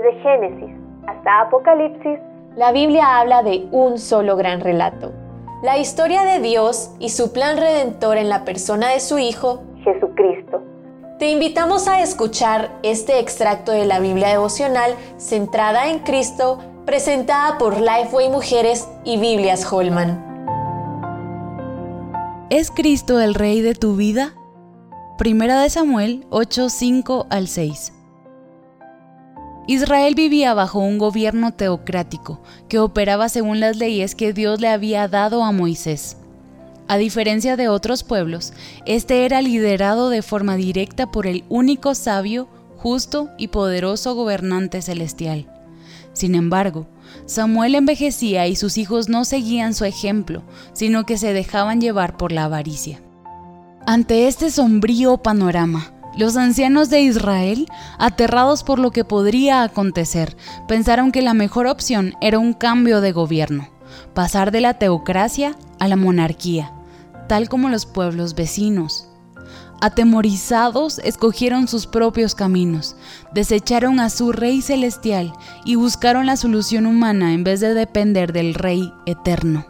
Desde Génesis hasta Apocalipsis, la Biblia habla de un solo gran relato. La historia de Dios y su plan redentor en la persona de su Hijo, Jesucristo. Te invitamos a escuchar este extracto de la Biblia devocional centrada en Cristo, presentada por Lifeway Mujeres y Biblias Holman. ¿Es Cristo el Rey de tu vida? Primera de Samuel 8, 5 al 6. Israel vivía bajo un gobierno teocrático que operaba según las leyes que Dios le había dado a Moisés. A diferencia de otros pueblos, este era liderado de forma directa por el único sabio, justo y poderoso gobernante celestial. Sin embargo, Samuel envejecía y sus hijos no seguían su ejemplo, sino que se dejaban llevar por la avaricia. Ante este sombrío panorama, los ancianos de Israel, aterrados por lo que podría acontecer, pensaron que la mejor opción era un cambio de gobierno, pasar de la teocracia a la monarquía, tal como los pueblos vecinos. Atemorizados, escogieron sus propios caminos, desecharon a su Rey celestial y buscaron la solución humana en vez de depender del Rey eterno.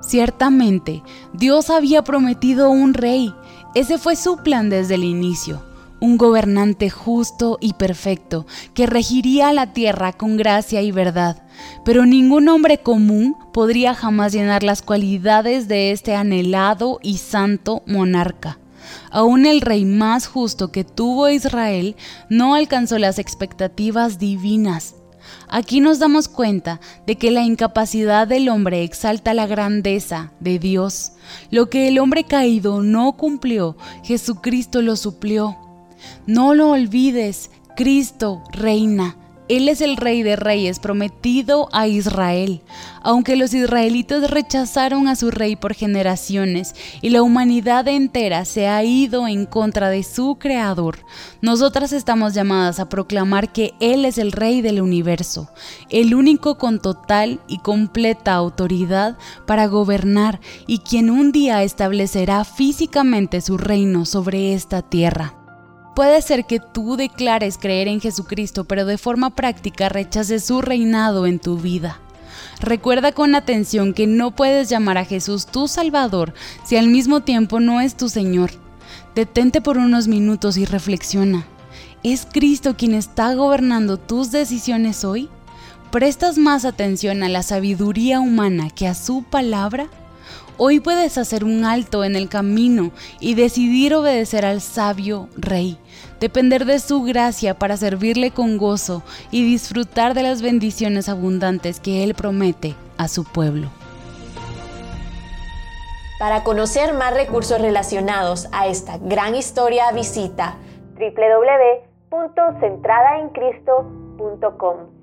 Ciertamente, Dios había prometido un rey. Ese fue su plan desde el inicio. Un gobernante justo y perfecto que regiría la tierra con gracia y verdad. Pero ningún hombre común podría jamás llenar las cualidades de este anhelado y santo monarca. Aún el rey más justo que tuvo Israel no alcanzó las expectativas divinas. Aquí nos damos cuenta de que la incapacidad del hombre exalta la grandeza de Dios. Lo que el hombre caído no cumplió, Jesucristo lo suplió. No lo olvides, Cristo reina. Él es el rey de reyes prometido a Israel. Aunque los israelitas rechazaron a su rey por generaciones y la humanidad entera se ha ido en contra de su creador, nosotras estamos llamadas a proclamar que Él es el rey del universo, el único con total y completa autoridad para gobernar y quien un día establecerá físicamente su reino sobre esta tierra. Puede ser que tú declares creer en Jesucristo, pero de forma práctica rechaces su reinado en tu vida. Recuerda con atención que no puedes llamar a Jesús tu Salvador si al mismo tiempo no es tu Señor. Detente por unos minutos y reflexiona. ¿Es Cristo quien está gobernando tus decisiones hoy? ¿Prestas más atención a la sabiduría humana que a su palabra? Hoy puedes hacer un alto en el camino y decidir obedecer al sabio Rey, depender de su gracia para servirle con gozo y disfrutar de las bendiciones abundantes que Él promete a su pueblo. Para conocer más recursos relacionados a esta gran historia, visita www.centradaencristo.com.